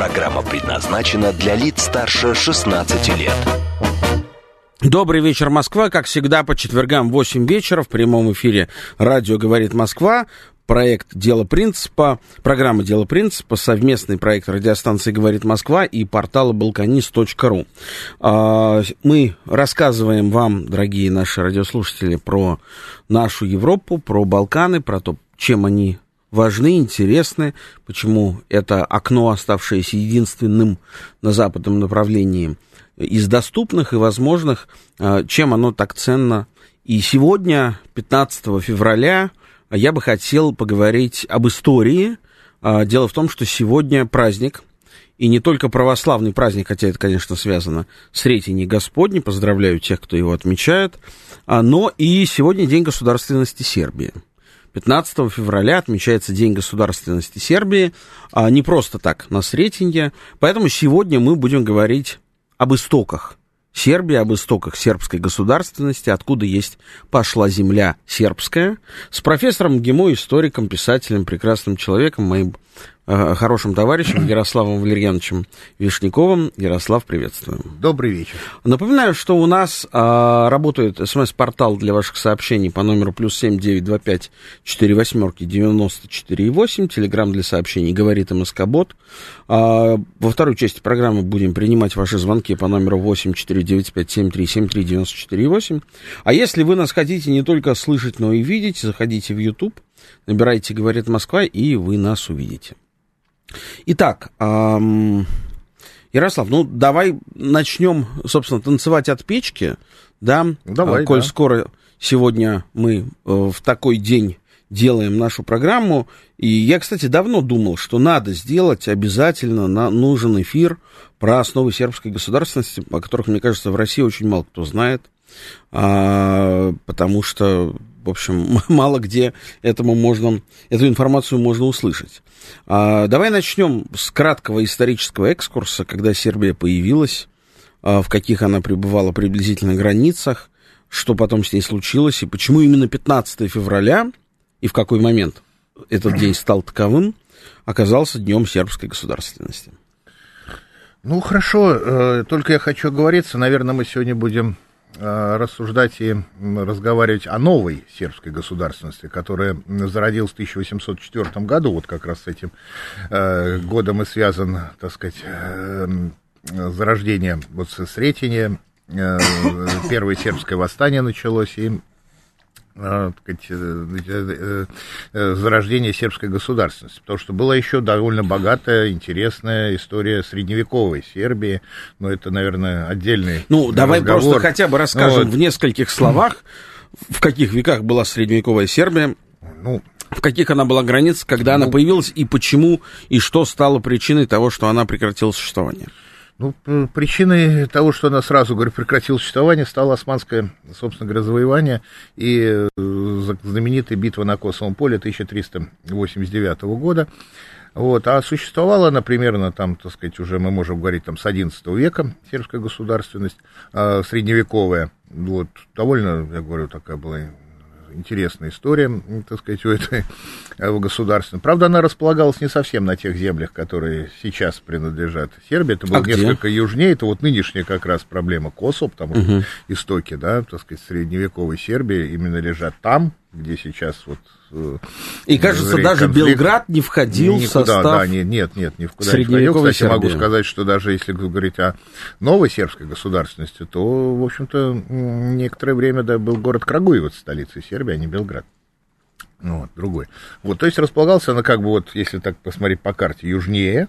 Программа предназначена для лиц старше 16 лет. Добрый вечер, Москва. Как всегда, по четвергам в 8 вечера в прямом эфире радио «Говорит Москва». Проект «Дело принципа», программа «Дело принципа», совместный проект радиостанции «Говорит Москва» и портала balkanist.ru. А, мы рассказываем вам, дорогие наши радиослушатели, про нашу Европу, про Балканы, про то, чем они важны, интересны, почему это окно, оставшееся единственным на западном направлении – из доступных и возможных, а, чем оно так ценно. И сегодня, 15 февраля, я бы хотел поговорить об истории. А, дело в том, что сегодня праздник, и не только православный праздник, хотя это, конечно, связано с Ретиней Господней, поздравляю тех, кто его отмечает, а, но и сегодня День государственности Сербии. 15 февраля отмечается День государственности Сербии, не просто так, на Сретенье, поэтому сегодня мы будем говорить об истоках Сербии, об истоках сербской государственности, откуда есть пошла земля сербская, с профессором ГИМО, историком, писателем, прекрасным человеком, моим хорошим товарищем Ярославом Валерьяновичем Вишняковым. Ярослав, приветствуем. Добрый вечер. Напоминаю, что у нас а, работает смс-портал для ваших сообщений по номеру плюс семь девять два пять четыре восьмерки девяносто четыре восемь. Телеграмм для сообщений говорит МСК-бот. А, во второй части программы будем принимать ваши звонки по номеру восемь четыре девять пять семь три семь три девяносто четыре восемь. А если вы нас хотите не только слышать, но и видеть, заходите в YouTube, набирайте «Говорит Москва» и вы нас увидите. Итак, эм, Ярослав, ну давай начнем, собственно, танцевать от печки, да? Давай, Коль да. скоро сегодня мы э, в такой день делаем нашу программу. И я, кстати, давно думал, что надо сделать обязательно, на, нужен эфир про основы сербской государственности, о которых, мне кажется, в России очень мало кто знает, а, потому что в общем, мало где этому можно, эту информацию можно услышать. А, давай начнем с краткого исторического экскурса, когда Сербия появилась, а, в каких она пребывала приблизительно границах, что потом с ней случилось, и почему именно 15 февраля, и в какой момент этот день стал таковым, оказался днем сербской государственности. Ну, хорошо, э, только я хочу оговориться, наверное, мы сегодня будем рассуждать и разговаривать о новой сербской государственности, которая зародилась в 1804 году, вот как раз с этим э, годом и связан, так сказать, э, зарождение вот с Сретения, э, первое сербское восстание началось, и Э, сказать, э, э, зарождения сербской государственности, потому что была еще довольно богатая, интересная история средневековой Сербии, но это, наверное, отдельный Ну, давай разговор. просто хотя бы расскажем вот. в нескольких словах, в каких веках была средневековая Сербия, Ну, в каких она была границах, когда Ну, она появилась, и почему, и что стало причиной того, что она прекратила существование. Ну, причиной того, что она сразу, говорю, прекратила существование, стало османское, собственно говоря, завоевание и э, знаменитая битва на Косовом поле 1389 года. Вот, а существовала она примерно там, так сказать, уже мы можем говорить там с XI века, сербская государственность, э, средневековая. Вот, довольно, я говорю, такая была интересная история, так сказать, у этой государства. Правда, она располагалась не совсем на тех землях, которые сейчас принадлежат Сербии. Это было А где? несколько южнее. Это вот нынешняя как раз проблема Косово, потому что Мгм. истоки, да, так сказать, средневековой Сербии именно лежат там, где сейчас вот... И, кажется, даже конфликт. Белград не входил в Никуда, состав... да, нет, нет, нет, ни в куда не входил. Кстати, могу сказать, что даже если говорить о новой сербской государственности, то, в общем-то, некоторое время да, был город Крагуевец столицей Сербии, а не Белград. Ну, вот, другой. Вот, то есть располагался она как бы вот, если так посмотреть по карте, южнее,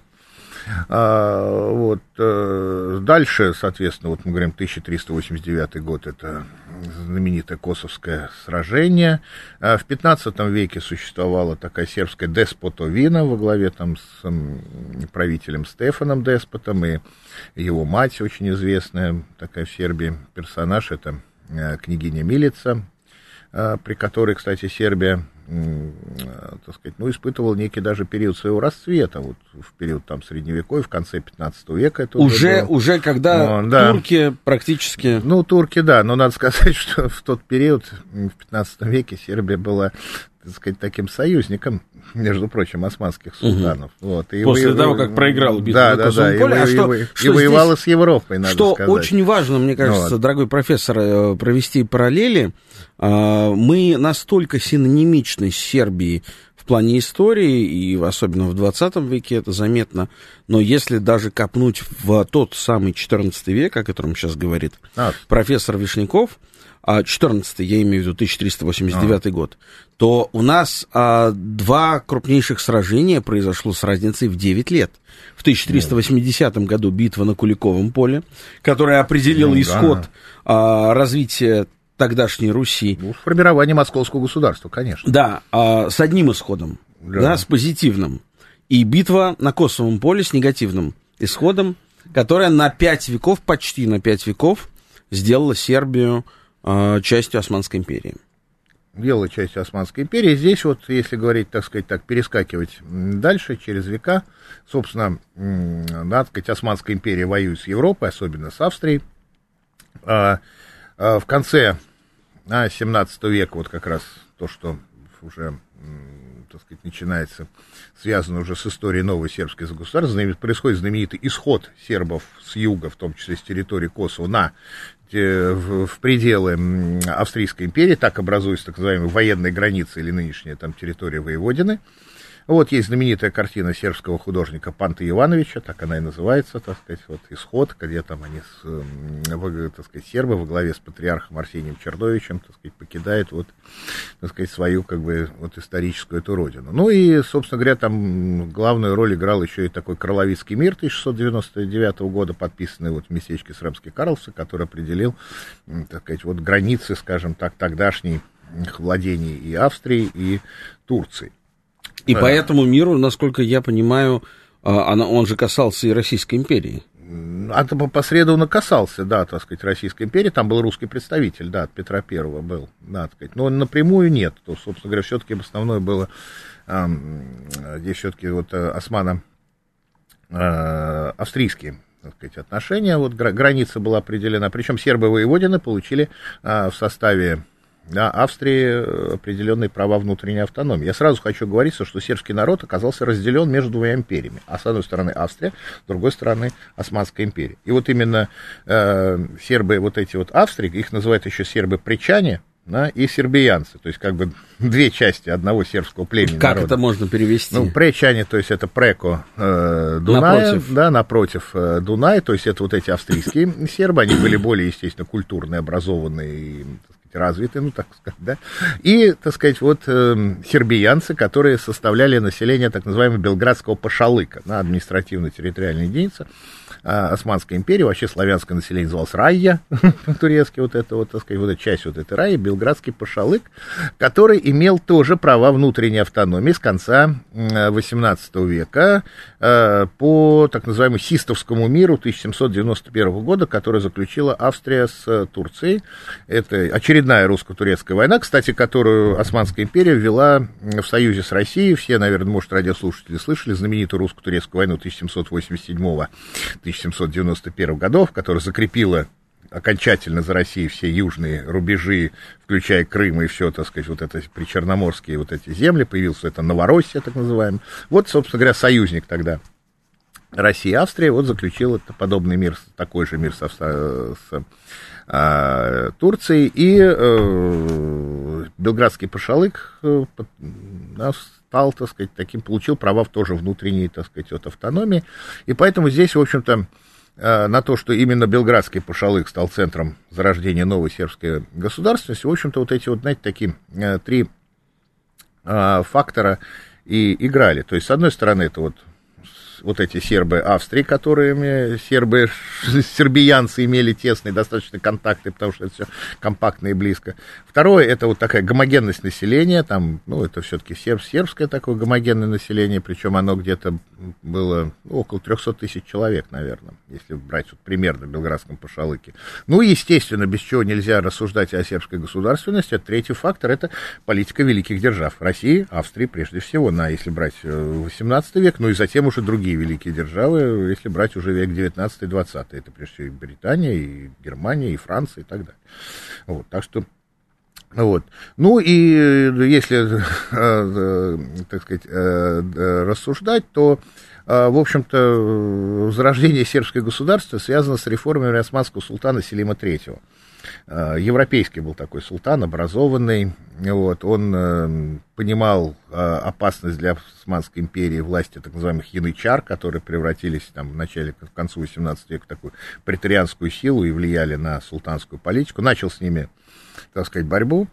А, вот. Э, дальше, соответственно, вот мы говорим 1389 год, это знаменитое Косовское сражение. А в 15 веке существовала такая сербская деспотовина во главе там с правителем Стефаном Деспотом и его мать, очень известная такая в Сербии персонаж, это э, княгиня Милица, э, при которой, кстати, Сербия так сказать, ну, испытывал некий даже период своего расцвета, вот в период там средневековья, в конце 15 века. Это уже, уже, уже когда ну, да. турки практически... Ну, турки, да, но надо сказать, что в тот период, в 15 веке, Сербия была так сказать, таким союзником, между прочим, османских султанов. Угу. Вот, и После вы, того, как проиграл битву да, да, да, поле. И, а что, и, что и воевала с Европой, надо что сказать. Что очень важно, мне кажется, вот. дорогой профессор, э, провести параллели. А, мы настолько синонимичны с Сербией в плане истории, и особенно в 20 веке это заметно, но если даже копнуть в тот самый 14 век, о котором сейчас говорит а. профессор Вишняков, 14 а, я имею в виду 1389 а. год, то у нас а, два крупнейших сражения произошло с разницей в 9 лет. В 1380 ну. году битва на Куликовом поле, которая определила ну, исход да. а, развития тогдашней Руси. Ну, формирование московского государства, конечно. Да, а, с одним исходом, да. да, с позитивным. И битва на Косовом поле с негативным исходом, которая на пять веков, почти на пять веков, сделала Сербию частью Османской империи. Дело частью Османской империи. Здесь вот, если говорить, так сказать, так, перескакивать дальше, через века, собственно, надо сказать, Османская империя воюет с Европой, особенно с Австрией. А, а в конце а, 17 века, вот как раз то, что уже, так сказать, начинается, связано уже с историей новой сербской государства, происходит знаменитый исход сербов с юга, в том числе с территории Косово, на в, в пределы Австрийской империи, так образуются так называемые военные границы или нынешняя там территория воеводины. Вот есть знаменитая картина сербского художника Панта Ивановича, так она и называется, так сказать, вот «Исход», где там они, с, так сказать, сербы во главе с патриархом Арсением Чердовичем, так сказать, покидают вот, так сказать, свою, как бы, вот историческую эту родину. Ну и, собственно говоря, там главную роль играл еще и такой Кроловицкий мир 1699 года, подписанный вот в местечке Сремский Карлса, который определил, так сказать, вот границы, скажем так, тогдашней владений и Австрии, и Турции. И по этому миру, насколько я понимаю, а, она, он же касался и Российской империи. А посредственно касался, да, так сказать, Российской империи. Там был русский представитель, да, от Петра Первого был, да, так сказать. Но напрямую нет. То, собственно говоря, все-таки основное было здесь все-таки вот э, османо э, австрийские так сказать, отношения. Вот граница была определена. Причем сербы воеводины получили а, в составе да, Австрии э, определенные права внутренней автономии. Я сразу хочу говорить, что сербский народ оказался разделен между двумя империями. А с одной стороны Австрия, с другой стороны Османская империя. И вот именно э, сербы, вот эти вот Австрии, их называют еще сербы-причане, да, и сербиянцы, то есть как бы две части одного сербского племени. Как народа. это можно перевести? Ну, пречане, то есть это преко э, Дуная, напротив. да, напротив э, Дунай, то есть это вот эти австрийские сербы, они были более, естественно, культурные, образованные, развитые, ну, так сказать, да, и, так сказать, вот э, сербиянцы, которые составляли население так называемого Белградского пашалыка, на административно-территориальная единица, а, Османской империи, вообще славянское население называлось Райя, по-турецки вот это вот, так сказать, вот эта часть вот этой Райи, Белградский Пашалык, который имел тоже права внутренней автономии с конца 18 века а, по так называемому Систовскому миру 1791 года, который заключила Австрия с Турцией. Это очередная русско-турецкая война, кстати, которую Османская империя ввела в союзе с Россией. Все, наверное, может, радиослушатели слышали знаменитую русско-турецкую войну 1787 1791 годов, которая закрепила окончательно за Россией все южные рубежи, включая Крым и все, так сказать, вот это причерноморские вот эти земли, появился это Новороссия, так называемая. Вот, собственно говоря, союзник тогда России и Австрии, вот заключил это подобный мир, такой же мир со, с а, Турцией, и э, Белградский пошалык э, стал, так сказать, таким, получил права тоже внутренней, так сказать, от автономии. И поэтому здесь, в общем-то, э, на то, что именно Белградский Пашалык стал центром зарождения новой сербской государственности, в общем-то, вот эти вот, знаете, такие э, три э, фактора и играли. То есть, с одной стороны, это вот вот эти сербы Австрии, которыми сербы, сербиянцы имели тесные достаточно контакты, потому что это все компактно и близко. Второе, это вот такая гомогенность населения, там, ну, это все-таки серб, сербское такое гомогенное население, причем оно где-то было ну, около 300 тысяч человек, наверное, если брать вот примерно в Белградском Пашалыке. Ну, естественно, без чего нельзя рассуждать о сербской государственности. Это третий фактор, это политика великих держав. России, Австрии, прежде всего, на, если брать 18 э, век, ну и затем уже другие великие державы, если брать уже век 19-20. Это прежде всего и Британия, и Германия, и Франция, и так далее. Вот, так что вот. Ну и э, если, э, э, так сказать, рассуждать, то, в общем-то, зарождение сербского государства связано с реформами османского султана Селима III. Европейский был такой султан, образованный, вот, он понимал опасность для Османской империи власти так называемых янычар, которые превратились там, в начале, в концу 18 века в такую претарианскую силу и влияли на султанскую политику, начал с ними так сказать, борьбу.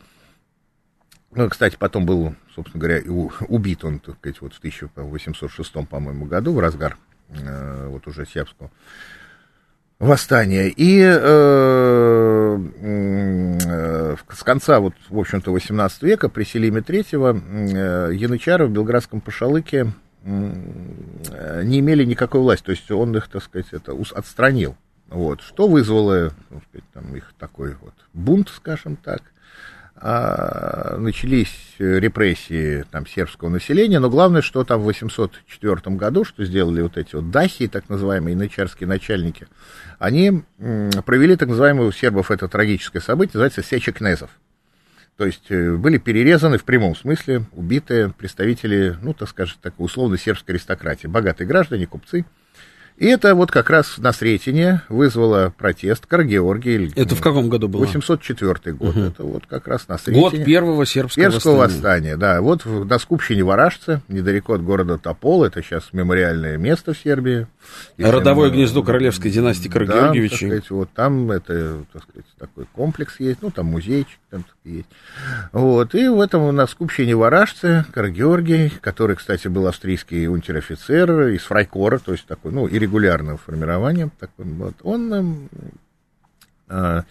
Ну, кстати, потом был, собственно говоря, убит он, так сказать, вот в 1806, по-моему, году, в разгар э, вот уже сербского восстания. И э, э, с конца, вот, в общем-то, 18 века при Селиме III э, янычары в Белградском Пашалыке э, не имели никакой власти, то есть он их, так сказать, это отстранил. Вот, что вызвало так сказать, там, их такой вот бунт, скажем так. А, начались репрессии там, сербского населения, но главное, что там в 804 году, что сделали вот эти вот дахи, так называемые янычарские начальники, они провели так называемое у сербов это трагическое событие, называется Сеча Кнезов. То есть э, были перерезаны в прямом смысле, убитые представители, ну, так скажем, так, условно сербской аристократии, богатые граждане, купцы, и это вот как раз на Сретение вызвало протест Каргеоргий. Это в каком году было? 804 год. Угу. Это вот как раз на Сретение. Год первого сербского, сербского восстания. восстания. Да, вот на Скупщине Варажце, недалеко от города Топол, это сейчас мемориальное место в Сербии. Если Родовое мы, гнездо королевской династии Каргеоргиевичей. Да, так сказать, вот там это, так сказать, такой комплекс есть, ну, там музейчик там есть. Вот, и в этом на Скупщине Варажце Каргеоргий, который, кстати, был австрийский унтер-офицер из Фрайкора, то есть такой, ну, и регулярного формирования, такой, вот, он э,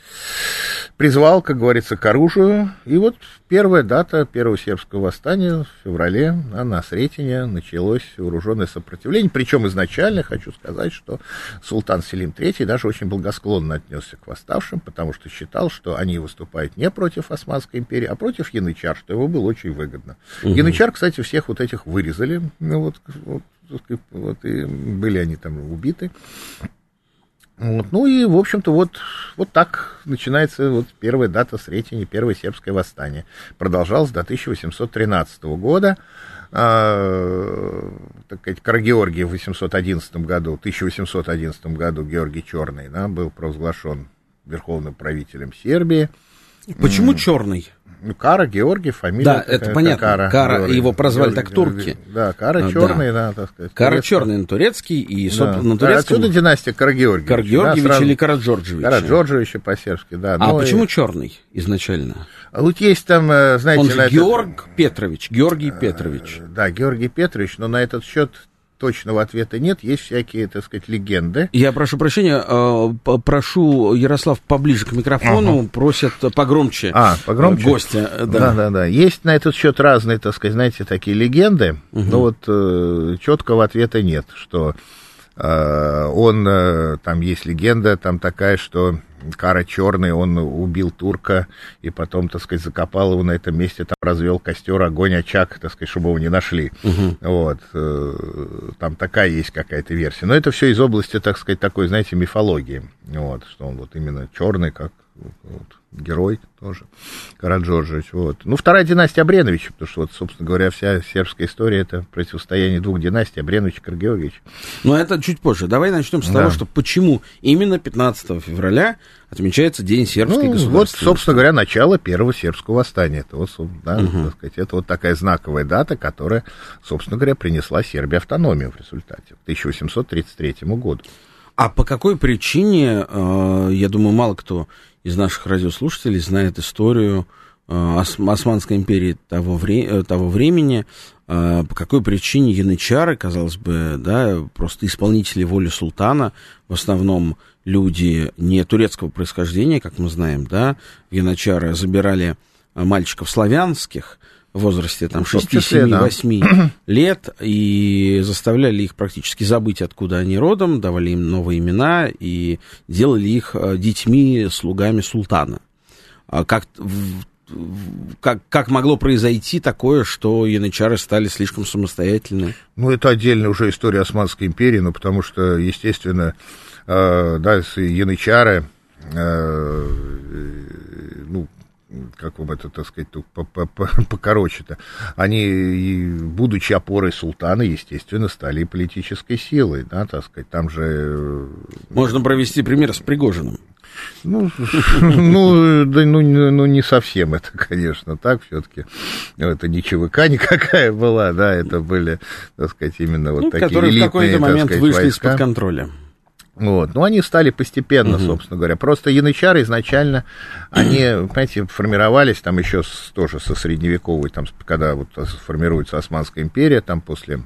призвал, как говорится, к оружию. И вот первая дата первого сербского восстания в феврале а на Сретение началось вооруженное сопротивление. Причем изначально хочу сказать, что султан Селим III даже очень благосклонно отнесся к восставшим, потому что считал, что они выступают не против Османской империи, а против янычар, что его было очень выгодно. Угу. Янычар, кстати, всех вот этих вырезали. Ну, вот, вот вот, и были они там убиты. Вот, ну и, в общем-то, вот, вот так начинается вот первая дата Сретения, первое сербское восстание. Продолжалось до 1813 года. А, так сказать, Карагеоргий в 811 году, 1811 году Георгий Черный да, был провозглашен верховным правителем Сербии. Почему черный? Ну, Кара, Георгий, фамилия. Да, это понятно. Кара, Кара Георгий, его прозвали Георгий, так турки. Да, Кара черный, да, да так сказать. Кара черный на турецкий и да. на турецком. Отсюда династия Кара Георгиевич. Кара Георгиевич да, или Кара Джорджевич. Кара Джорджевич по-сербски, да. А ну, почему и... черный изначально? А вот есть там, э, знаете... Он же Георг этот... Петрович, Георгий э, Петрович. Да, Георгий Петрович, но на этот счет точного ответа нет, есть всякие, так сказать, легенды. Я прошу прощения, э, прошу, Ярослав, поближе к микрофону, ага. просят погромче, а, погромче? гостя. Да. да, да, да. Есть на этот счет разные, так сказать, знаете, такие легенды, угу. но вот э, четкого ответа нет, что э, он, там есть легенда там такая, что Кара черный, он убил турка и потом, так сказать, закопал его на этом месте, там развел костер, огонь, очаг, так сказать, чтобы его не нашли. Угу. Вот. Э, там такая есть какая-то версия. Но это все из области, так сказать, такой, знаете, мифологии. Вот, что он вот именно черный, как вот, герой тоже, Караджорджевич. Вот. Ну, вторая династия Абреновича, потому что, вот, собственно говоря, вся сербская история это противостояние двух династий, Абренович и Каргеоргиевич. Но это чуть позже. Давай начнем с да. того, что почему именно 15 февраля отмечается День сербской ну, государственности. Вот, собственно говоря, начало первого сербского восстания. Это вот, да, угу. так сказать, это вот такая знаковая дата, которая, собственно говоря, принесла Сербии автономию в результате, к 1833 году. А по какой причине, э, я думаю, мало кто из наших радиослушателей знает историю Османской империи того, вре- того времени, по какой причине янычары, казалось бы, да, просто исполнители воли султана, в основном люди не турецкого происхождения, как мы знаем, да, янычары забирали мальчиков славянских, в возрасте там 6, 7, 8 да. лет и заставляли их практически забыть, откуда они родом, давали им новые имена и делали их детьми, слугами султана. А как, как, как могло произойти такое, что янычары стали слишком самостоятельны? Ну, это отдельная уже история Османской империи, ну, потому что, естественно, э, да, янычары, э, ну, как вам это, так сказать, покороче-то, они, будучи опорой султана, естественно, стали политической силой, да, так сказать, там же... Э, Можно провести пример с Пригожиным. Ну, ну, да, ну, ну, не совсем это, конечно, так все-таки. Это не ЧВК никакая была, да, это были, так сказать, именно вот ну, такие которые элитные, в какой-то момент сказать, вышли из-под контроля. Вот. Ну, они стали постепенно, угу. собственно говоря. Просто янычары изначально, они, понимаете, формировались там еще с, тоже со средневековой, там, когда вот формируется Османская империя, там после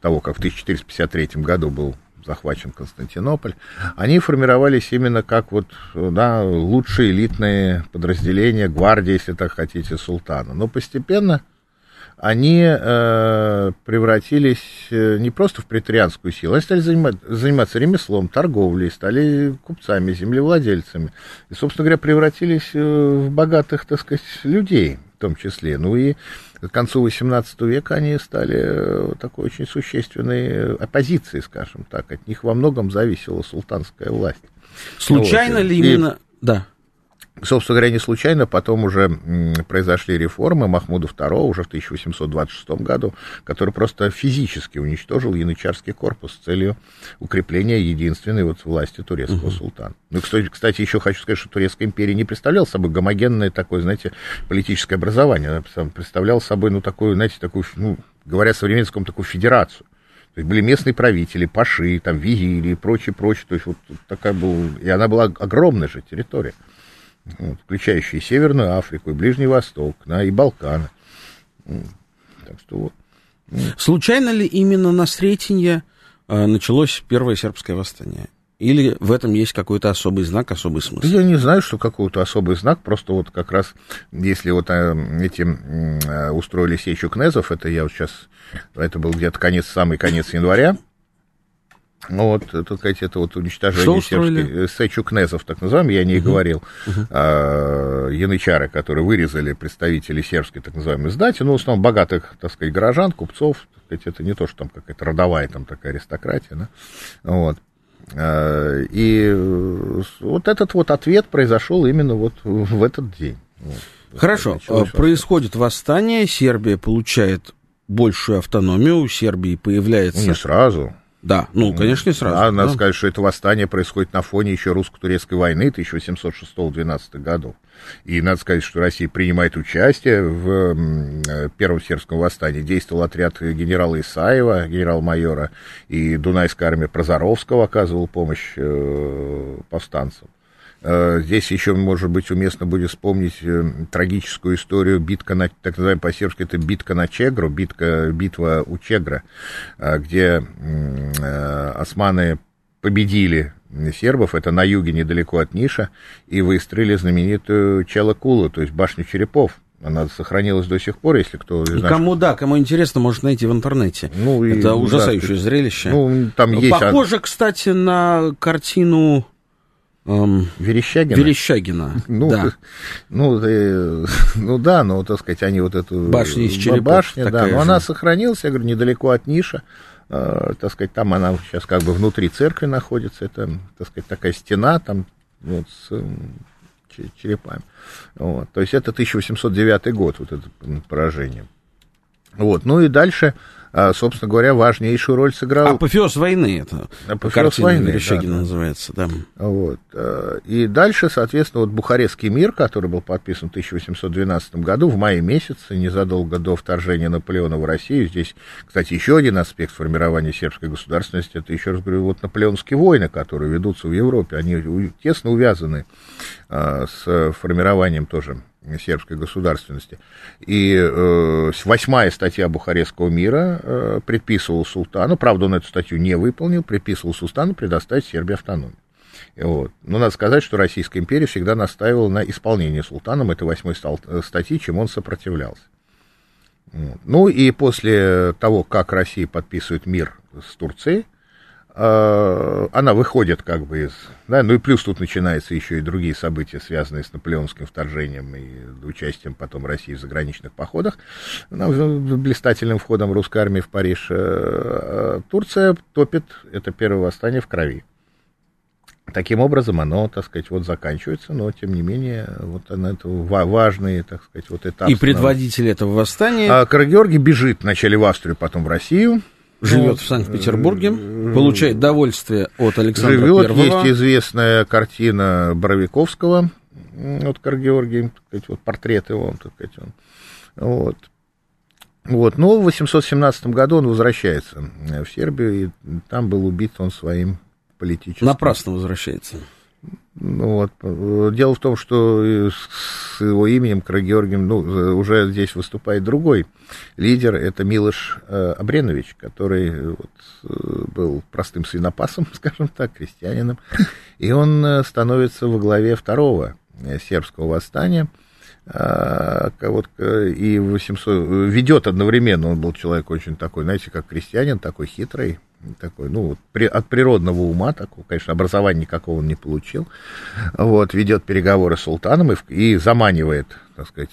того, как в 1453 году был захвачен Константинополь, они формировались именно как вот, да, лучшие элитные подразделения, гвардии, если так хотите, султана. Но постепенно они э, превратились э, не просто в претарианскую силу, они стали занимать, заниматься ремеслом, торговлей, стали купцами, землевладельцами. И, собственно говоря, превратились э, в богатых, так сказать, людей в том числе. Ну и к концу XVIII века они стали э, такой очень существенной оппозицией, скажем так. От них во многом зависела султанская власть. Случайно вот. ли именно... И... Да. Собственно говоря, не случайно потом уже произошли реформы Махмуда II уже в 1826 году, который просто физически уничтожил янычарский корпус с целью укрепления единственной вот власти турецкого uh-huh. султана. Ну, кстати, кстати, еще хочу сказать, что Турецкая империя не представляла собой гомогенное такое, знаете, политическое образование. Она представляла собой, ну, такую, знаете, такую, ну, говоря современным такую федерацию. То есть были местные правители, паши, там, визири и прочее, прочее. То есть вот такая была... И она была огромная же территория включающие Северную Африку и Ближний Восток, да, и Балканы. Так что вот. Случайно ли именно на Сретенье э, началось первое сербское восстание? Или в этом есть какой-то особый знак, особый смысл? Я не знаю, что какой-то особый знак, просто вот как раз, если вот э, этим э, устроили сечу кнезов, это я вот сейчас, это был где-то конец, самый конец января, ну вот, это, сказать, это вот уничтожение сербских э, сечу кнезов, так называемых, я не угу. говорил, угу. а, янычары, которые вырезали представителей сербской, так называемой, знати, ну, в основном богатых, так сказать, горожан, купцов, так сказать, это не то, что там какая-то родовая там такая аристократия, да, вот. А, и вот этот вот ответ произошел именно вот в этот день. Вот, Хорошо, а, происходит восстание, Сербия получает большую автономию, у Сербии появляется... Ну, не сразу. Да, ну, конечно, сразу. Да, надо да. сказать, что это восстание происходит на фоне еще русско-турецкой войны 1806-12 годов. И надо сказать, что Россия принимает участие в Первом сербском восстании. Действовал отряд генерала Исаева, генерал-майора, и Дунайская армия Прозоровского оказывала помощь э, повстанцам. Э, здесь еще, может быть, уместно будет вспомнить э, трагическую историю битка на, так называемая по-сербски, это битка на Чегру, битка, битва у Чегра, э, где османы победили сербов, это на юге недалеко от Ниша, и выстроили знаменитую Челакулу, то есть башню черепов. Она сохранилась до сих пор, если кто знает. Кому да, кому интересно, может найти в интернете. Ну, это и, ужасающее да, зрелище. Ну, там есть... Похоже, кстати, на картину Эм, Верещагина? Верещагина, ну, да. Ну, э, ну да, но, так сказать, они вот эту... Башня из черепов. Башня, да, но же. она сохранилась, я говорю, недалеко от Ниша. Э, так сказать, там она сейчас как бы внутри церкви находится, это, так сказать, такая стена там вот с черепами. Вот. То есть это 1809 год, вот это поражение. Вот. Ну и дальше собственно говоря, важнейшую роль сыграл... Апофеоз войны это. Апофеоз войны, Верещагина да, называется, да. Вот. А, и дальше, соответственно, вот Бухарестский мир, который был подписан в 1812 году, в мае месяце, незадолго до вторжения Наполеона в Россию. Здесь, кстати, еще один аспект формирования сербской государственности, это, еще раз говорю, вот наполеонские войны, которые ведутся в Европе, они тесно увязаны а, с формированием тоже сербской государственности. И э, восьмая статья Бухарестского мира э, предписывала султану, правда, он эту статью не выполнил, предписывал султану предоставить Сербии автономию. Вот. Но надо сказать, что Российская империя всегда настаивала на исполнении султаном этой восьмой э, статьи, чем он сопротивлялся. Ну и после того, как Россия подписывает мир с Турцией, она выходит как бы из... Да, ну и плюс тут начинаются еще и другие события, связанные с наполеонским вторжением и участием потом России в заграничных походах, блистательным входом русской армии в Париж. Э, Турция топит это первое восстание в крови. Таким образом, оно, так сказать, вот заканчивается, но, тем не менее, вот оно, это важный, так сказать, вот этап. И предводитель этого восстания... А Карагеоргий бежит вначале в Австрию, потом в Россию. Живет вот. в Санкт-Петербурге, получает довольствие от Александра Живет, Первого. есть известная картина Боровиковского, вот так сказать, вот портрет его, так сказать, он, вот. Вот, но в 817 году он возвращается в Сербию, и там был убит он своим политическим. Напрасно возвращается. Ну, вот. Дело в том, что с его именем Крагеоргием ну, уже здесь выступает другой лидер, это Милош э, Абренович, который вот, э, был простым свинопасом, скажем так, крестьянином, и он э, становится во главе второго сербского восстания, вот, и 800, ведет одновременно, он был человек очень такой, знаете, как крестьянин, такой хитрый, такой, ну, при, от природного ума, такого, конечно, образования никакого он не получил, вот, ведет переговоры с султаном и, и заманивает, так сказать,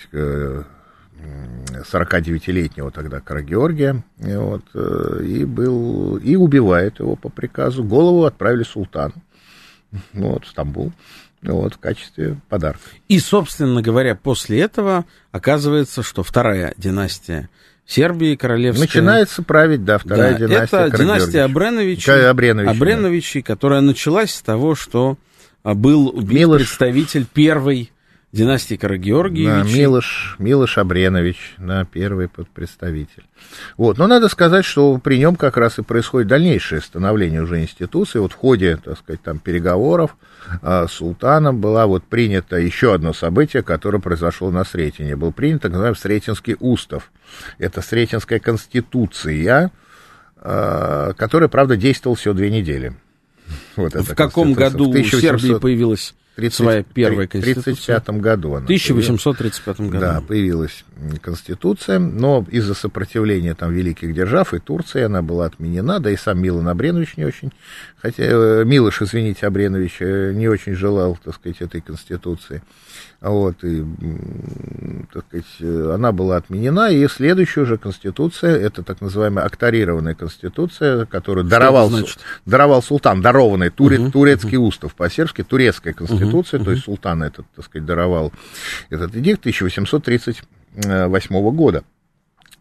49-летнего тогда Карагеоргия, вот, э, и был, и убивает его по приказу, голову отправили султану, вот, в Стамбул, вот, в качестве подарка. И, собственно говоря, после этого оказывается, что вторая династия Сербии королевская. Начинается править, да, вторая да, династия. Это династия Абреновичей, Абреновичей, Абреновичей да. которая началась с того, что а, был убит Милош... представитель первой династии Карагеоргиевичей. Да, Милош, Милош Абренович, да, первый представитель. Вот, но надо сказать, что при нем как раз и происходит дальнейшее становление уже институции. Вот в ходе, так сказать, там переговоров а, с султаном была вот принято еще одно событие, которое произошло на Сретене. Был принят так называемый Сретенский устав. Это Сретенская конституция, а, которая, правда, действовала всего две недели. Вот в каком году в 1800... Сербии появилась 30, своя первая конституция. В 1935 году она. В 1835 году. Да, появилась конституция, но из-за сопротивления там великих держав и Турции она была отменена, да и сам Милан Абренович не очень, хотя э, Милош, извините, Абренович э, не очень желал, так сказать, этой конституции. Вот, и, так сказать, э, она была отменена, и следующая уже конституция, это так называемая акторированная конституция, которую даровал, даровал султан, дарованный туре, угу, турецкий угу. устав, по-сербски турецкая конституция, угу, то есть султан этот, так сказать, даровал этот эдикт 1838 года.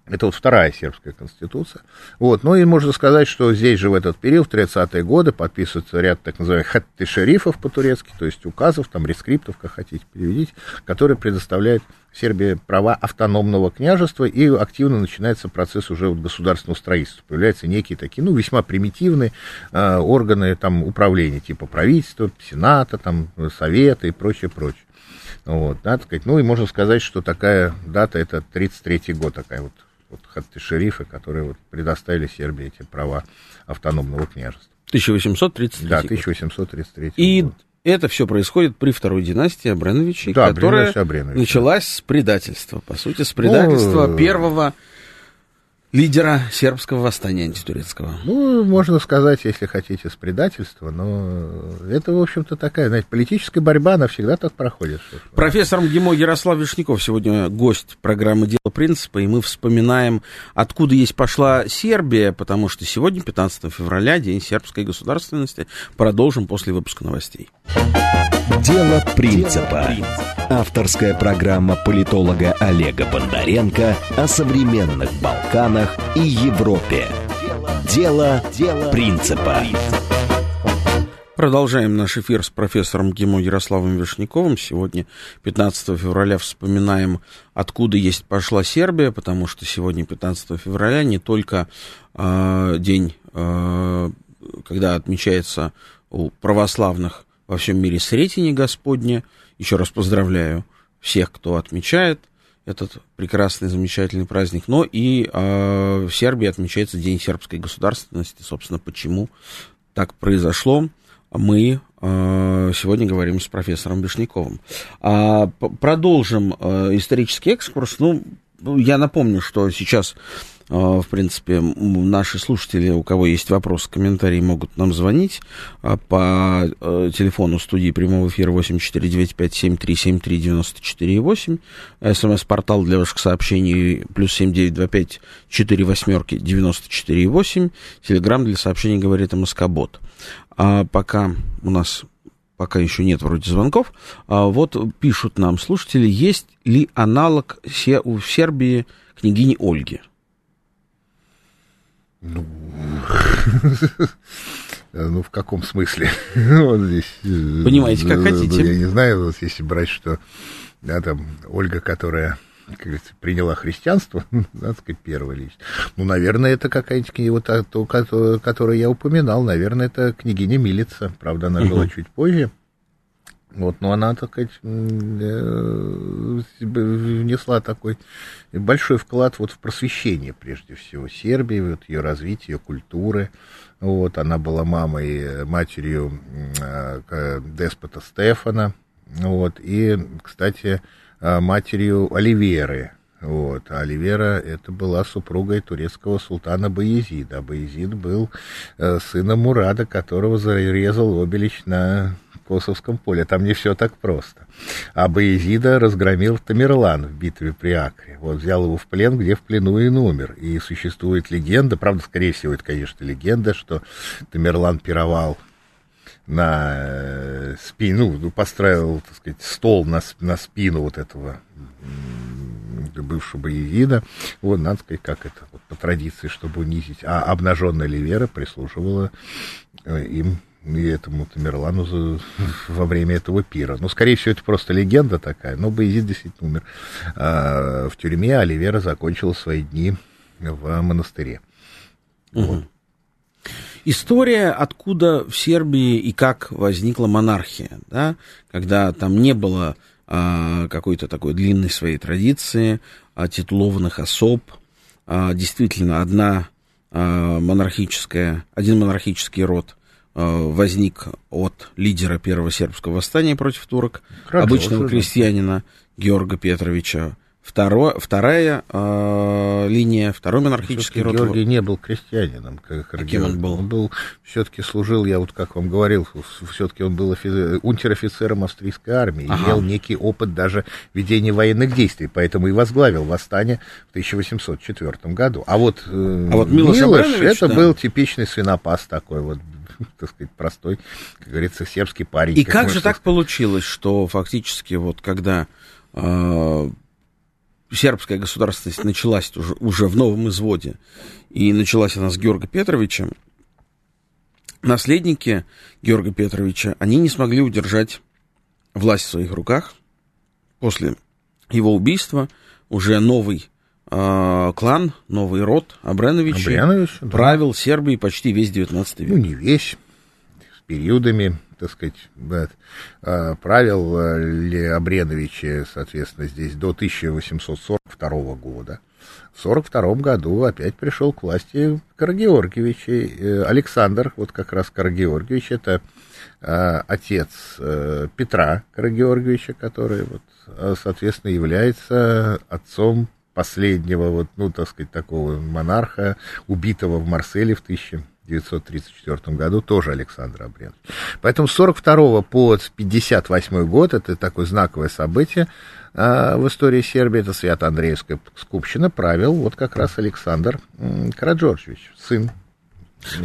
Это вот вторая сербская конституция. Вот. Ну и можно сказать, что здесь же в этот период, в 30-е годы, подписывается ряд так называемых хатты шерифов по-турецки, то есть указов, там, рескриптов, как хотите переведите, которые предоставляют Сербии права автономного княжества, и активно начинается процесс уже вот государственного строительства. Появляются некие такие, ну, весьма примитивные э, органы там, управления, типа правительства, сената, там, совета и прочее, прочее. Вот, надо сказать, ну и можно сказать, что такая дата, это 33-й год, такая вот вот хатты шерифы, которые вот предоставили Сербии эти права автономного княжества. 1833 Да, 1833 И год. это все происходит при второй династии Абреновичей, да, которая Абренович, началась с предательства, по сути, с предательства ну, первого лидера сербского восстания антитурецкого. Ну, можно сказать, если хотите, с предательства, но это, в общем-то, такая, знаете, политическая борьба, она всегда так проходит. Профессор МГИМО Ярослав Вишняков сегодня гость программы «Дело принципа», и мы вспоминаем, откуда есть пошла Сербия, потому что сегодня, 15 февраля, День сербской государственности. Продолжим после выпуска новостей. «Дело принципа». Авторская программа политолога Олега Бондаренко о современных Балканах и Европе. Дело, Дело принципа. Продолжаем наш эфир с профессором ГИМО Ярославом Вишняковым. Сегодня, 15 февраля, вспоминаем, откуда есть пошла Сербия, потому что сегодня, 15 февраля, не только э, день, э, когда отмечается у православных во всем мире Сретение Господне, еще раз поздравляю всех, кто отмечает этот прекрасный, замечательный праздник. Но и э, в Сербии отмечается День сербской государственности. Собственно, почему так произошло, мы э, сегодня говорим с профессором Бешняковым. А, продолжим э, исторический экскурс. Ну, я напомню, что сейчас в принципе, наши слушатели, у кого есть вопросы, комментарии, могут нам звонить а, по э, телефону студии прямого эфира 8495-7373-94-8. СМС-портал для ваших сообщений плюс 7925 4 восьмерки 94-8. Телеграмм для сообщений говорит МСК-бот. А пока у нас пока еще нет вроде звонков. А вот пишут нам слушатели, есть ли аналог в Сербии княгини Ольги? Ну, ну в каком смысле? вот здесь. Э, Понимаете, как хотите. Я не знаю, вот если брать, что да, там Ольга, которая как говорится, приняла христианство, надо сказать, первая личность. Ну, наверное, это какая-нибудь книга, вот то, которую я упоминал, наверное, это княгиня Милица. Правда, она жила чуть позже. Вот, но она, так сказать, э, внесла такой большой вклад вот в просвещение, прежде всего, Сербии, вот ее развитие, ее культуры. Вот, она была мамой, матерью э, деспота Стефана, вот, и, кстати, э, матерью Оливеры, вот. А Оливера это была супругой турецкого султана Баязида. А Баязид был э, сыном Мурада, которого зарезал Обелич на Косовском поле. Там не все так просто. А Баязида разгромил Тамерлан в битве при Акре. Вот взял его в плен, где в плену и умер. И существует легенда, правда, скорее всего, это, конечно, легенда, что Тамерлан пировал на э, спину, ну, построил, так сказать, стол на, на спину вот этого бывшего Егида. Вот, надо сказать, как это, вот, по традиции, чтобы унизить. А обнаженная Ливера прислуживала э, им и этому Тамерлану во время этого пира. Ну, скорее всего, это просто легенда такая, но Боязид действительно умер а, в тюрьме, а Оливера закончила свои дни в монастыре. Угу. Вот. История, откуда в Сербии и как возникла монархия, да, когда там не было какой-то такой длинной своей традиции, а, титулованных особ, а, действительно одна а, монархическая, один монархический род а, возник от лидера первого сербского восстания против турок, Хорошо, обычного крестьянина Георга Петровича Второе, вторая э, линия, второй монархический род. Георгий не был крестьянином, как а кем он был? Он был, все-таки служил, я вот как вам говорил, все-таки он был унтер-офицером австрийской армии, ага. имел некий опыт даже ведения военных действий, поэтому и возглавил восстание в 1804 году. А вот, э, а вот Милош, Милош это да. был типичный свинопас такой вот, так сказать, простой, как говорится, сербский парень. И как, как же так получилось, что фактически вот когда э, сербская государственность началась уже, уже в новом изводе, и началась она с Георга Петровича, наследники Георга Петровича, они не смогли удержать власть в своих руках. После его убийства уже новый э, клан, новый род Абреновичей Абренович, правил да. Сербией почти весь 19 век. Ну, не весь, с периодами так сказать, да, а, правил ли Абреновичи, соответственно, здесь до 1842 года. В 1942 году опять пришел к власти Каргеоргиевич. Э, Александр, вот как раз Каргеоргиевич, это отец э, Петра Каргеоргиевича, который, вот, соответственно, является отцом последнего, вот, ну, так сказать, такого монарха, убитого в Марселе в 1000 1934 году тоже Александр Абренович. Поэтому с 42 по 58 год, это такое знаковое событие а, в истории Сербии, это Свято-Андреевская скупщина, правил вот как раз Александр Караджорджевич, сын.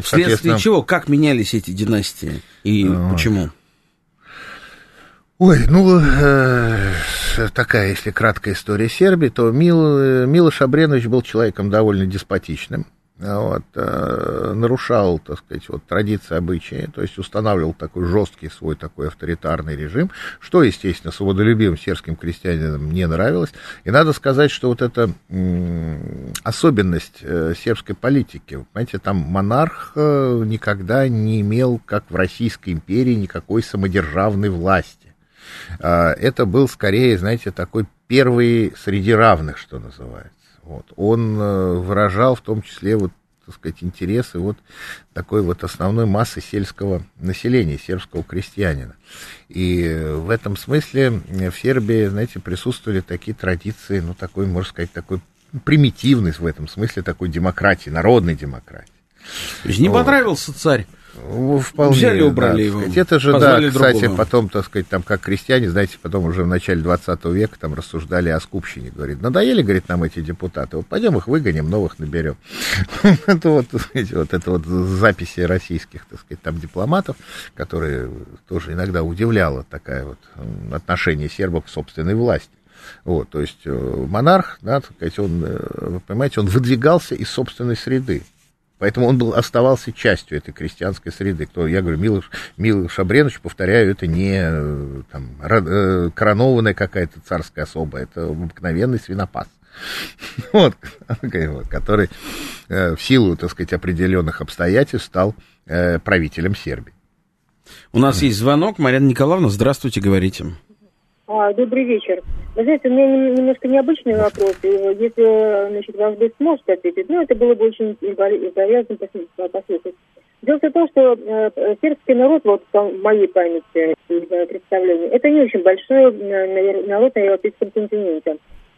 Вследствие чего, как менялись эти династии и а, почему? Ой, ну, э, такая, если краткая история Сербии, то Мил, э, Милош Абренович был человеком довольно деспотичным вот, э, нарушал, так сказать, вот, традиции, обычаи, то есть устанавливал такой жесткий свой такой авторитарный режим, что, естественно, свободолюбивым сербским крестьянинам не нравилось. И надо сказать, что вот эта особенность э, сербской политики, понимаете, там монарх э, никогда не имел, как в Российской империи, никакой самодержавной власти. а, это был скорее, знаете, такой первый среди равных, что называется. Вот. Он э, выражал в том числе вот так сказать, интересы вот такой вот основной массы сельского населения, сербского крестьянина. И в этом смысле в Сербии, знаете, присутствовали такие традиции, ну, такой, можно сказать, такой примитивный в этом смысле такой демократии, народной демократии. То есть не вот. понравился царь Вполне, Взяли, убрали да, его. Сказать. Это же, да, кстати, другому. потом, так сказать, там, как крестьяне, знаете, потом уже в начале 20 века там рассуждали о скупщине. Говорит, надоели, говорит, нам эти депутаты, вот пойдем их выгоним, новых наберем. это вот, знаете, вот это вот записи российских, так сказать, там дипломатов, которые тоже иногда удивляло такая вот отношение сербов к собственной власти. Вот, то есть э, монарх, да, так сказать, он, э, вы понимаете, он выдвигался из собственной среды. Поэтому он был, оставался частью этой крестьянской среды. Кто, я говорю, Милош, Милош Абренович, повторяю, это не э, там, э, коронованная какая-то царская особа, это обыкновенный свинопас. Вот, который э, в силу, так сказать, определенных обстоятельств стал правителем Сербии. У нас есть звонок. Марьяна Николаевна, здравствуйте, говорите. А, добрый вечер. Вы знаете, у меня немножко необычный вопрос. Если значит, ваш гость сможет ответить, ну, это было бы очень полезно послушать. Дело в том, что э, сербский народ, вот в моей памяти э, представлению, это не очень большой э, народ на европейском континенте.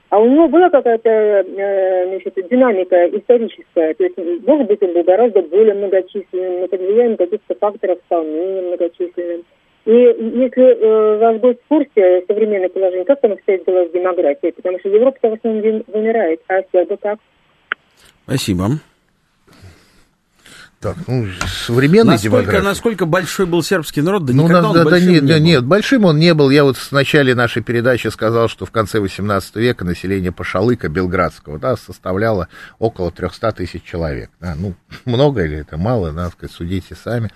А у него была какая-то э, значит, динамика историческая. То есть, может быть, он был гораздо более многочисленным, но под влиянием каких-то факторов менее многочисленным. И если э, ваш гость в курсе современное положение, как там обстоит дела с демографией? Потому что Европа в основном вымирает, а сербы как? Спасибо. Так, ну, современный насколько, демография. Насколько большой был сербский народ, да ну, никогда на, он да, большим да, нет, не был. Нет, большим он не был. Я вот в начале нашей передачи сказал, что в конце 18 века население Пашалыка Белградского да, составляло около 300 тысяч человек. Да, ну, много или это мало, надо сказать, судите сами.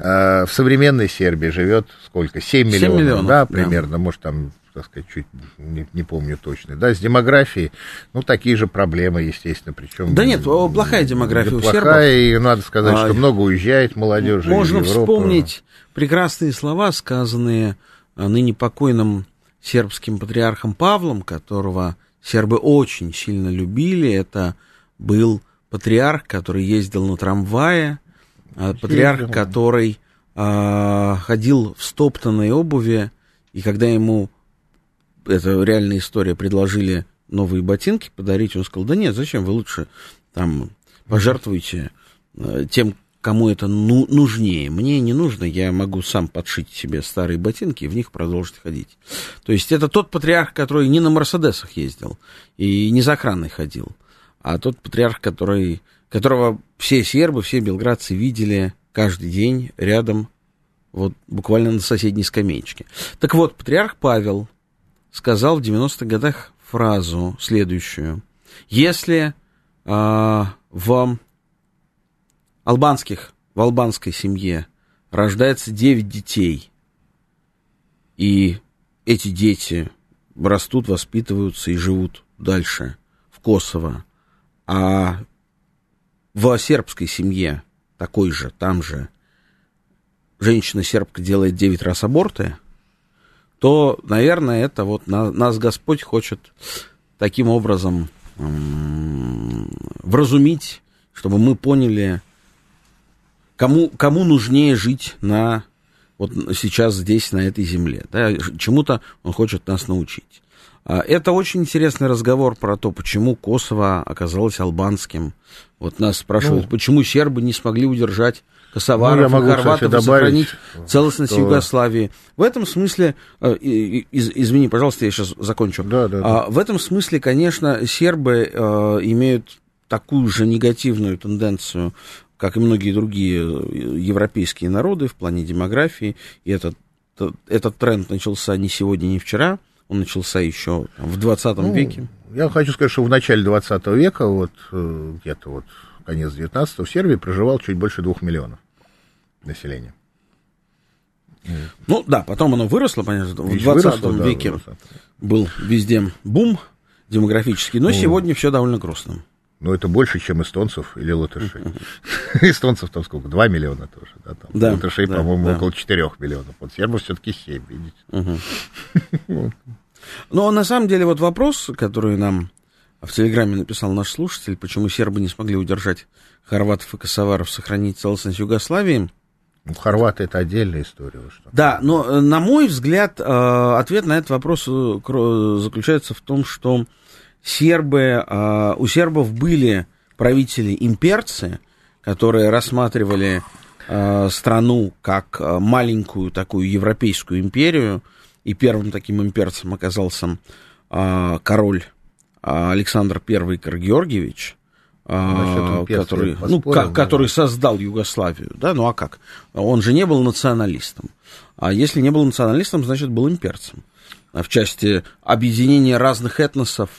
А, в современной Сербии живет сколько? 7 миллионов, 7 миллионов да, примерно, да. может, там так сказать, чуть не, не помню точно. Да, с демографией, ну, такие же проблемы, естественно, причем... Да нет, плохая демография да, у плохая, сербов. и надо сказать, а, что много уезжает молодежи Можно вспомнить прекрасные слова, сказанные а, ныне покойным сербским патриархом Павлом, которого сербы очень сильно любили. Это был патриарх, который ездил на трамвае, а, патриарх, который а, ходил в стоптанной обуви, и когда ему это реальная история, предложили новые ботинки подарить, он сказал, да нет, зачем, вы лучше там пожертвуйте э, тем, кому это ну, нужнее. Мне не нужно, я могу сам подшить себе старые ботинки и в них продолжить ходить. То есть это тот патриарх, который не на Мерседесах ездил и не за охраной ходил, а тот патриарх, который, которого все сербы, все белградцы видели каждый день рядом, вот буквально на соседней скамеечке. Так вот, патриарх Павел, сказал в 90-х годах фразу следующую. Если э, в албанских, в албанской семье рождается 9 детей, и эти дети растут, воспитываются и живут дальше в Косово, а в сербской семье такой же, там же, женщина-сербка делает 9 раз аборты – то, наверное, это вот на, нас Господь хочет таким образом м- вразумить, чтобы мы поняли, кому, кому нужнее жить на вот сейчас здесь, на этой земле. Да, чему-то он хочет нас научить. А, это очень интересный разговор про то, почему Косово оказалось албанским. Вот нас спрашивают, ну, почему сербы не смогли удержать косоваров ну, и хорватов и сохранить целостность что... Югославии. В этом смысле, э, из, извини, пожалуйста, я сейчас закончу. Да, да, да. В этом смысле, конечно, сербы э, имеют такую же негативную тенденцию, как и многие другие э, европейские народы в плане демографии. И этот, этот тренд начался не сегодня, не вчера. Он начался еще в 20 ну, веке. Я хочу сказать, что в начале 20 века, вот где-то вот конец 19 в Сербии проживал чуть больше двух миллионов населения. Ну да, потом оно выросло, понятно, в 20 выросло, веке да, был везде бум демографический, но ну, сегодня все довольно грустно. Ну, это больше, чем эстонцев или латышей. Эстонцев там сколько? 2 миллиона тоже. Да, там. Да, Латышей, да, по-моему, да. около 4 миллионов. Вот сербов все-таки 7, видите. Но на самом деле вот вопрос, который нам в Телеграме написал наш слушатель, почему сербы не смогли удержать хорватов и косоваров, сохранить целостность Югославии. Ну, хорваты это отдельная история. что. Да, но, э, на мой взгляд, э, ответ на этот вопрос э, заключается в том, что сербы, у сербов были правители-имперцы, которые рассматривали страну как маленькую такую европейскую империю, и первым таким имперцем оказался король Александр I Каргеоргиевич, э, Насчет имперства который, ну, поспорил, ка- да. который создал Югославию, да, ну а как? Он же не был националистом. А если не был националистом, значит, был имперцем. А В части объединения разных этносов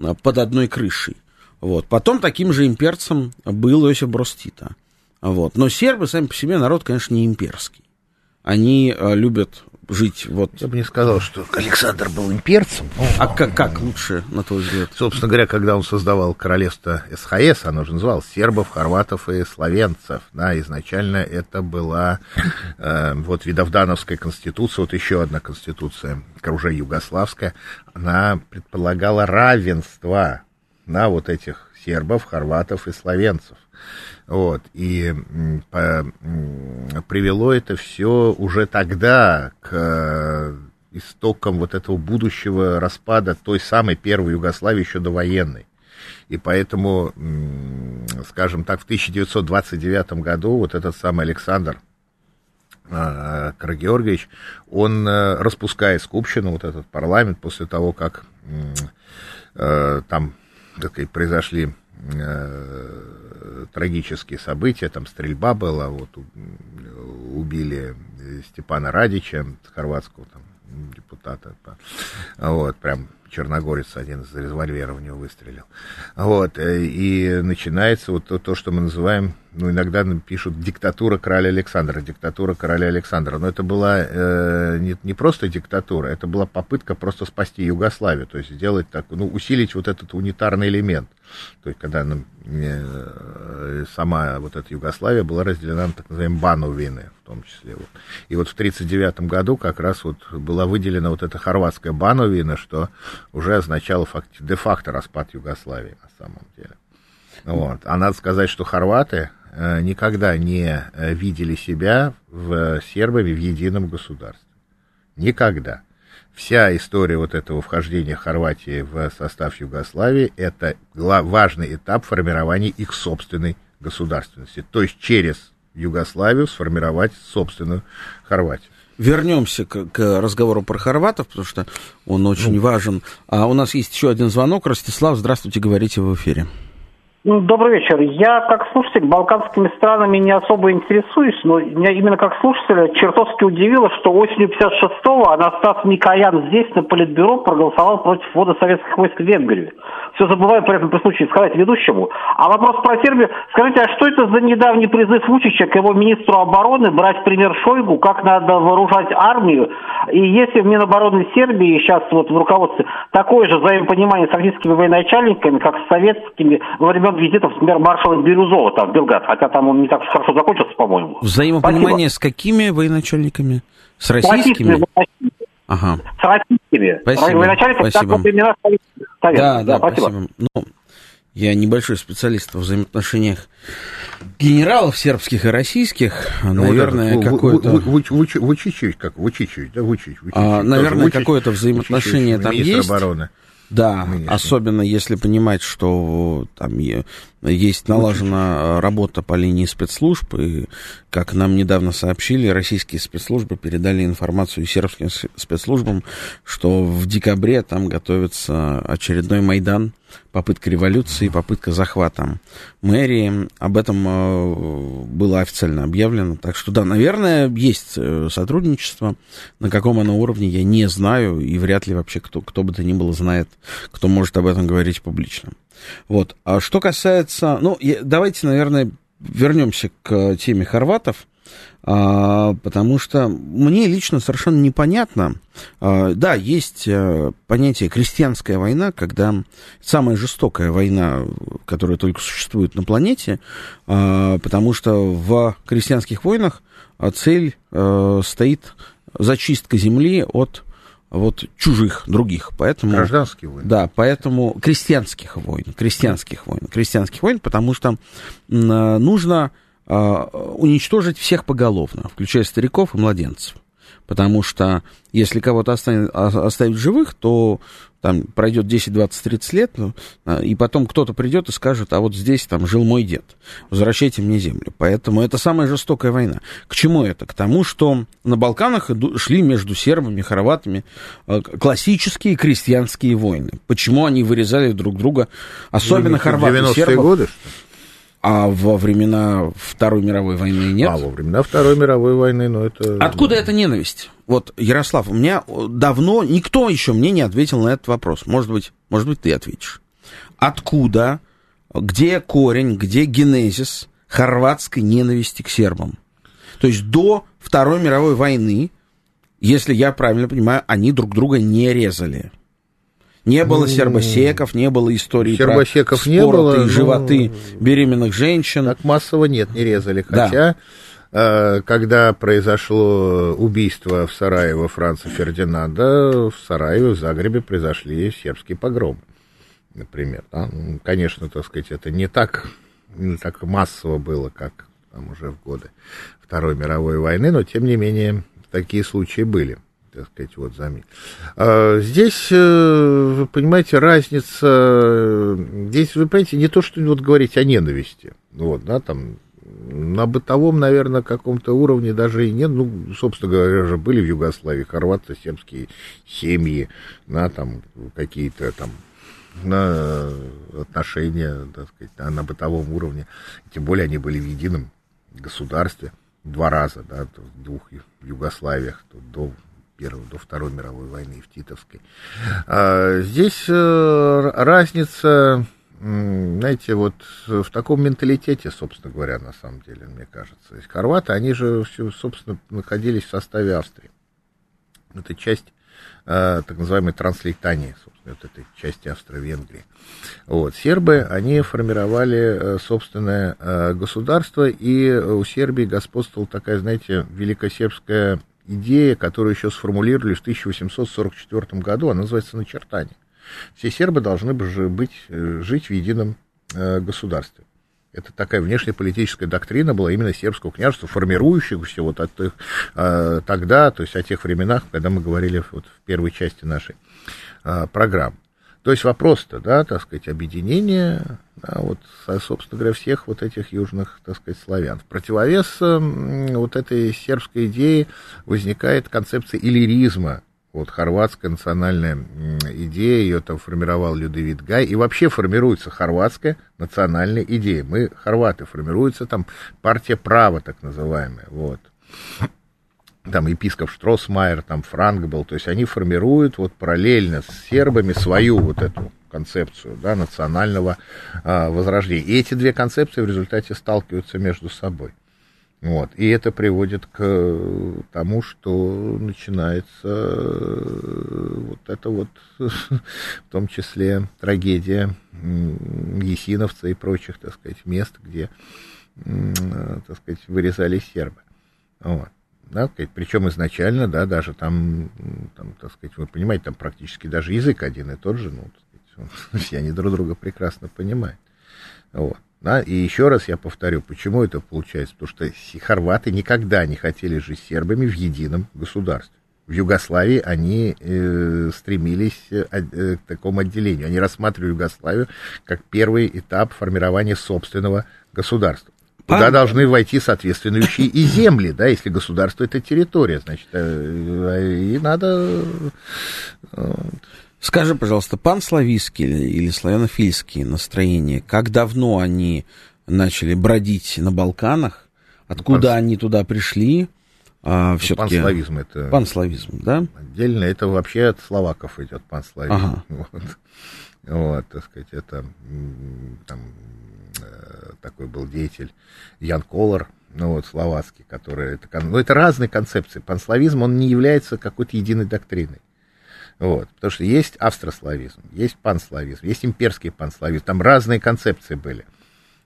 а, под одной крышей. Вот. Потом таким же имперцем был Иосиф Брос Тита. Вот. Но сербы сами по себе народ, конечно, не имперский. Они а, любят жить вот... Я бы не сказал, что Александр был имперцем. А как, как лучше, на твой взгляд? Собственно говоря, когда он создавал королевство СХС, оно же называлось сербов, хорватов и словенцев. Да, изначально это была э, вот Видовдановская конституция, вот еще одна конституция, уже югославская, она предполагала равенство на вот этих сербов, хорватов и словенцев. Вот, и по- привело это все уже тогда к э, истокам вот этого будущего распада той самой первой Югославии еще довоенной. И поэтому, скажем так, в 1929 году вот этот самый Александр э, Карагеоргиевич, он э, распускает Скупщину, вот этот парламент, после того, как э, там, так сказать, произошли трагические события, там стрельба была, вот убили Степана Радича, хорватского там депутата, вот, прям черногорец один из револьвера в него выстрелил. Вот, э, и начинается вот то, то, что мы называем, ну, иногда пишут диктатура короля Александра, диктатура короля Александра, но это была э, не, не просто диктатура, это была попытка просто спасти Югославию, то есть сделать так, ну, усилить вот этот унитарный элемент, то есть когда нам, э, сама вот эта Югославия была разделена на так называемые бановины, в том числе. Вот. И вот в 1939 году как раз вот была выделена вот эта хорватская бановина, что уже означало де-факто распад Югославии на самом деле. Вот. А надо сказать, что хорваты э, никогда не э, видели себя в сербами в едином государстве. Никогда. Вся история вот этого вхождения Хорватии в состав Югославии – это важный этап формирования их собственной государственности. То есть через Югославию сформировать собственную Хорватию. Вернемся к, к разговору про хорватов, потому что он очень важен. А у нас есть еще один звонок. Ростислав, здравствуйте, говорите в эфире. Ну, Добрый вечер. Я как слушатель балканскими странами не особо интересуюсь, но меня именно как слушателя чертовски удивило, что осенью 56-го Анастас Микоян здесь на Политбюро проголосовал против ввода советских войск в Венгрию. Все забываю при этом при случае сказать ведущему. А вопрос про Сербию. Скажите, а что это за недавний призыв Вучича к его министру обороны брать пример Шойгу, как надо вооружать армию? И если в Минобороны Сербии сейчас вот в руководстве такое же взаимопонимание с российскими военачальниками, как с советскими во времен визитов, например, маршала Бирюзова там, в Белград, хотя там он не так хорошо закончился, по-моему. Взаимопонимание с какими военачальниками? С С российскими? военачальниками. Ага. С российскими. Спасибо, Военачальниками, спасибо. во времена Совета. Да, да, спасибо. спасибо. Ну, я небольшой специалист в взаимоотношениях генералов сербских и российских. Наверное, Ну, вот это, какое-то... Ву- Ву- Ву- Вучичевич, как Вучичевич, да, Вучич, Вучич, А, наверное, какое-то взаимоотношение Вучичевич, там министр есть. обороны. Да, особенно если понимать, что там е- есть налажена э, работа по линии спецслужб, и, как нам недавно сообщили, российские спецслужбы передали информацию сербским спецслужбам, что в декабре там готовится очередной Майдан, попытка революции, попытка захвата мэрии. Об этом э, было официально объявлено. Так что, да, наверное, есть э, сотрудничество. На каком оно уровне, я не знаю, и вряд ли вообще кто, кто бы то ни было знает, кто может об этом говорить публично. Вот. А что касается... Ну, давайте, наверное, вернемся к теме хорватов. а, потому что мне лично совершенно непонятно. А, да, есть а, понятие крестьянская война, когда самая жестокая война, которая только существует на планете, а, потому что в крестьянских войнах цель а, стоит зачистка земли от вот чужих, других. Поэтому, Гражданские войны. Да, поэтому крестьянских войн, крестьянских войн, крестьянских войн, потому что нужно а, уничтожить всех поголовно, включая стариков и младенцев. Потому что если кого-то оставить, оставить живых, то там пройдет 10, 20, 30 лет, ну, а, и потом кто-то придет и скажет, а вот здесь там жил мой дед, возвращайте мне землю. Поэтому это самая жестокая война. К чему это? К тому, что на Балканах шли между сербами, хорватами а, классические крестьянские войны. Почему они вырезали друг друга, особенно хорваты, сербов. годы, что ли? А во времена Второй мировой войны нет? А во времена Второй мировой войны, ну это... Откуда эта ненависть? Вот, Ярослав, у меня давно никто еще мне не ответил на этот вопрос. Может быть, может быть, ты ответишь. Откуда, где корень, где генезис хорватской ненависти к сербам? То есть до Второй мировой войны, если я правильно понимаю, они друг друга не резали. Не было сербосеков, не было истории сербосеков про не было, животы но... беременных женщин. Так массово нет, не резали. Хотя, да. э, когда произошло убийство в Сараево Франца Фердинанда, в Сараеве, в Загребе произошли сербские погромы, например. Да? Конечно, так сказать, это не так, не так массово было, как там уже в годы Второй мировой войны, но тем не менее такие случаи были так сказать, вот заметь. А, здесь, э, вы понимаете, разница, здесь, вы понимаете, не то, что вот говорить о ненависти, вот, да, там, на бытовом, наверное, каком-то уровне даже и нет, ну, собственно говоря, же были в Югославии хорваты, сербские семьи, да, там, какие-то там на отношения, так сказать, на, на бытовом уровне, тем более они были в едином государстве, два раза, да, в двух Югославиях, до Первой до Второй мировой войны в Титовской. А, здесь э, разница, знаете, вот в таком менталитете, собственно говоря, на самом деле, мне кажется. Есть хорваты, они же, собственно, находились в составе Австрии. Это часть э, так называемой Транслейтании, собственно, вот этой части Австро-Венгрии. Вот. Сербы, они формировали э, собственное государство, и у Сербии господствовала такая, знаете, великосербская идея, которую еще сформулировали в 1844 году, она называется «начертание». Все сербы должны быть, э, жить в едином э, государстве. Это такая внешнеполитическая доктрина была именно сербского княжества, формирующегося вот от их, э, тогда, то есть о тех временах, когда мы говорили вот в первой части нашей программы. То есть вопрос-то, да, так сказать, объединения, да, вот, собственно говоря, всех вот этих южных, так сказать, славян. В противовес вот этой сербской идеи возникает концепция иллиризма, вот хорватская национальная идея, ее там формировал Людовит Гай, и вообще формируется хорватская национальная идея. Мы, хорваты, формируется там партия права, так называемая, вот там епископ Штросмайер, там Франк был, то есть они формируют вот параллельно с сербами свою вот эту концепцию да, национального а, возрождения. И эти две концепции в результате сталкиваются между собой. Вот. И это приводит к тому, что начинается э, вот это вот, в том числе трагедия есиновца и прочих, так сказать, мест, где, так сказать, вырезали сербы. Вот да, причем изначально, да, даже там, там, так сказать, вы понимаете, там практически даже язык один и тот же, ну, так сказать, все они друг друга прекрасно понимают. Вот. Да, и еще раз я повторю, почему это получается, потому что хорваты никогда не хотели жить сербами в едином государстве. В Югославии они э, стремились э, э, к такому отделению. Они рассматривали Югославию как первый этап формирования собственного государства. Туда должны войти соответствующие и земли, да, если государство это территория, значит, э, и надо... Э, Скажи, пожалуйста, панславистские или славянофильские настроения, как давно они начали бродить на Балканах, откуда Панс... они туда пришли? А, все-таки... Панславизм это... Панславизм, да? Отдельно, это вообще от словаков идет панславизм. Ага. Вот. вот, так сказать, это там Э, такой был деятель Ян Колор, ну вот, словацкий, который, это, ну, это разные концепции. Панславизм, он не является какой-то единой доктриной. Вот, потому что есть австрославизм, есть панславизм, есть имперский панславизм, там разные концепции были.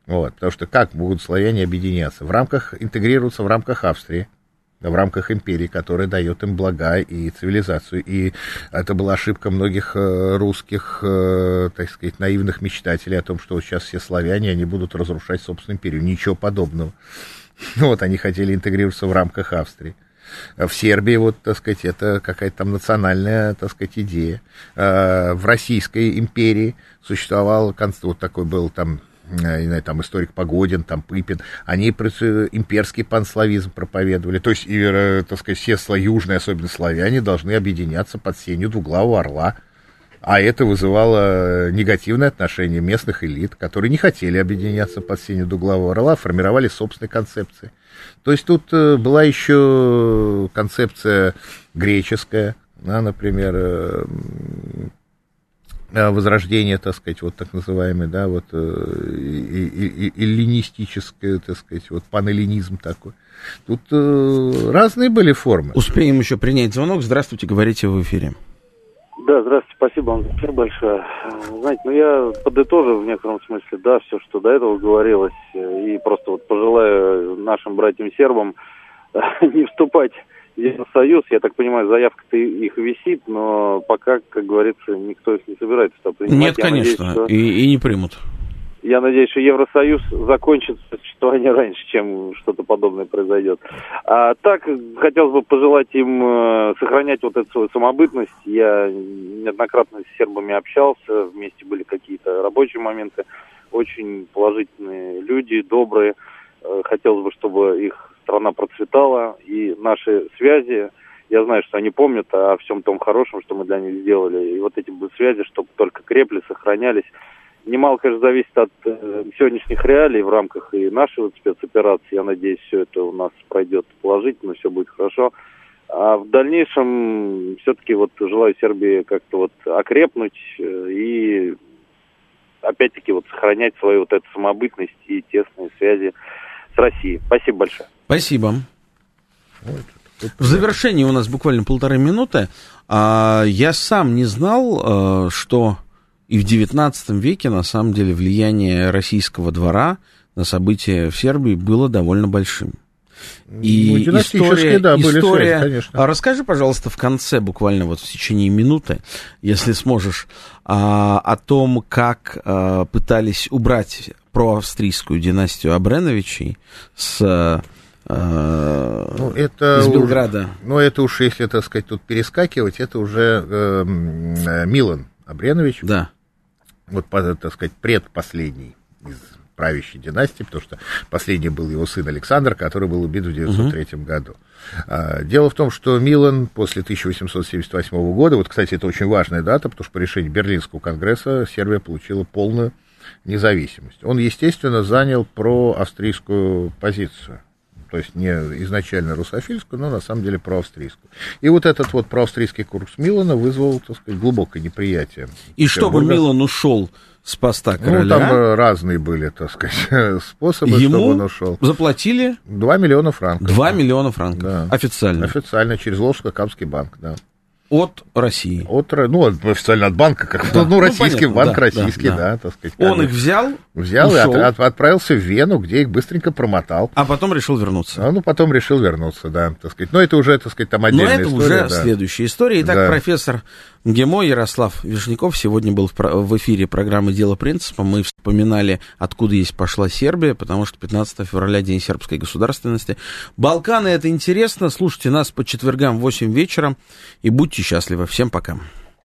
Вот, потому что как будут славяне объединяться? В рамках, интегрироваться в рамках Австрии, в рамках империи, которая дает им блага и цивилизацию. И это была ошибка многих э, русских, э, так сказать, наивных мечтателей о том, что вот сейчас все славяне, они будут разрушать собственную империю. Ничего подобного. Вот, они хотели интегрироваться в рамках Австрии. В Сербии, вот, так сказать, это какая-то там национальная, так сказать, идея. Э, в Российской империи существовал, вот такой был там там историк Погодин, там Пыпин, они имперский панславизм проповедовали. То есть, и, э, так сказать, все южные, особенно славяне, должны объединяться под сенью двуглавого орла. А это вызывало негативное отношение местных элит, которые не хотели объединяться под сенью двуглавого орла, формировали собственные концепции. То есть тут э, была еще концепция греческая, например, э, возрождение, так сказать, вот так называемый, да, вот эллинистическое, так сказать, вот панэллинизм такой. Тут э, разные были формы. Успеем еще принять звонок. Здравствуйте, говорите в эфире. Да, здравствуйте, спасибо вам за эфир большое. Знаете, ну я подытожу в некотором смысле, да, все, что до этого говорилось, и просто вот пожелаю нашим братьям-сербам не вступать Евросоюз, я так понимаю, заявка-то их висит, но пока, как говорится, никто их не собирается принимать. Нет, я конечно, надеюсь, что... и, и не примут. Я надеюсь, что Евросоюз закончит существование раньше, чем что-то подобное произойдет. А так, хотелось бы пожелать им э, сохранять вот эту свою самобытность. Я неоднократно с сербами общался, вместе были какие-то рабочие моменты. Очень положительные люди, добрые. Э, хотелось бы, чтобы их страна процветала, и наши связи, я знаю, что они помнят о всем том хорошем, что мы для них сделали, и вот эти бы связи, чтобы только крепли, сохранялись. Немало, конечно, зависит от э, сегодняшних реалий в рамках и нашей вот спецоперации. Я надеюсь, все это у нас пройдет положительно, все будет хорошо. А в дальнейшем все-таки вот желаю Сербии как-то вот окрепнуть э, и опять-таки вот сохранять свою вот эту самобытность и тесные связи с Россией. Спасибо большое. Спасибо. В завершении у нас буквально полторы минуты. А, я сам не знал, э, что и в XIX веке, на самом деле, влияние российского двора на события в Сербии было довольно большим. И ну, история, да, были история... Связи, конечно. А расскажи, пожалуйста, в конце, буквально вот в течение минуты, если сможешь, а, о том, как а, пытались убрать проавстрийскую династию Абреновичей с Э, ну, это из Белграда. Уж, ну, это уж, если, так сказать, тут перескакивать, это уже э, э Милан Абренович. Да. Вот, так сказать, предпоследний из правящей династии, потому что последний был его сын Александр, который был убит в 1903 угу. году. А, дело в том, что Милан после 1878 года, вот, кстати, это очень важная дата, потому что по решению Берлинского конгресса Сербия получила полную независимость. Он, естественно, занял проавстрийскую позицию то есть не изначально русофильскую, но на самом деле проавстрийскую. И вот этот вот проавстрийский курс Милана вызвал, так сказать, глубокое неприятие. И чтобы Милан ушел с поста короля. Ну, там разные были, так сказать, способы, Ему чтобы он ушел. заплатили? 2 миллиона франков. 2 миллиона франков. Да. Официально. Официально, через Волжско-Камский банк, да. От России. От, ну, официально от банка, как да. ну, ну, российский ну, банк, да, российский, да, да. да, так сказать. Он их взял, Взял ушел. и от, от, отправился в Вену, где их быстренько промотал. А потом решил вернуться. А, ну, потом решил вернуться, да, так сказать. Но это уже, так сказать, там отдельная история. Но это уже да. следующая история. Итак, да. профессор ГИМО Ярослав Вишняков сегодня был в, эфире программы «Дело принципа». Мы вспоминали, откуда есть пошла Сербия, потому что 15 февраля День сербской государственности. Балканы — это интересно. Слушайте нас по четвергам в 8 вечера и будьте счастливы. Всем пока.